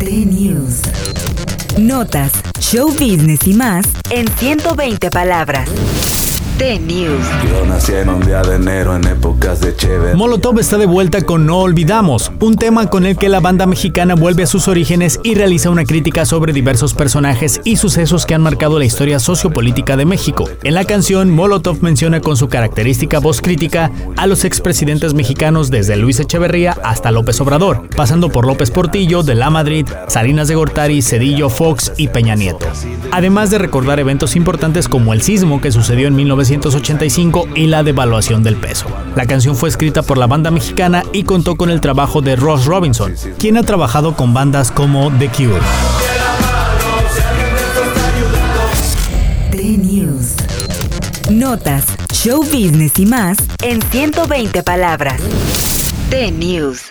T-News. Notas, show business y más en 120 palabras. T-News. Yo nací en un día de enero en épocas de chévere. Molotov está de vuelta con No Olvidamos, un tema con el que la banda mexicana vuelve a sus orígenes y realiza una crítica sobre diversos personajes y sucesos que han marcado la historia sociopolítica de México. En la canción, Molotov menciona con su característica voz crítica a los expresidentes mexicanos desde Luis Echeverría hasta López Obrador, pasando por López Portillo, de la Madrid, Salinas de Gortari, Cedillo, Fox y Peña Nieto. Además de recordar eventos importantes como el sismo que sucedió en 1985 y la devaluación del peso. La canción fue escrita por la banda mexicana y contó con el trabajo de Ross Robinson, quien ha trabajado con bandas como The Cure. T-News. Notas, show business y más en 120 palabras. T-News.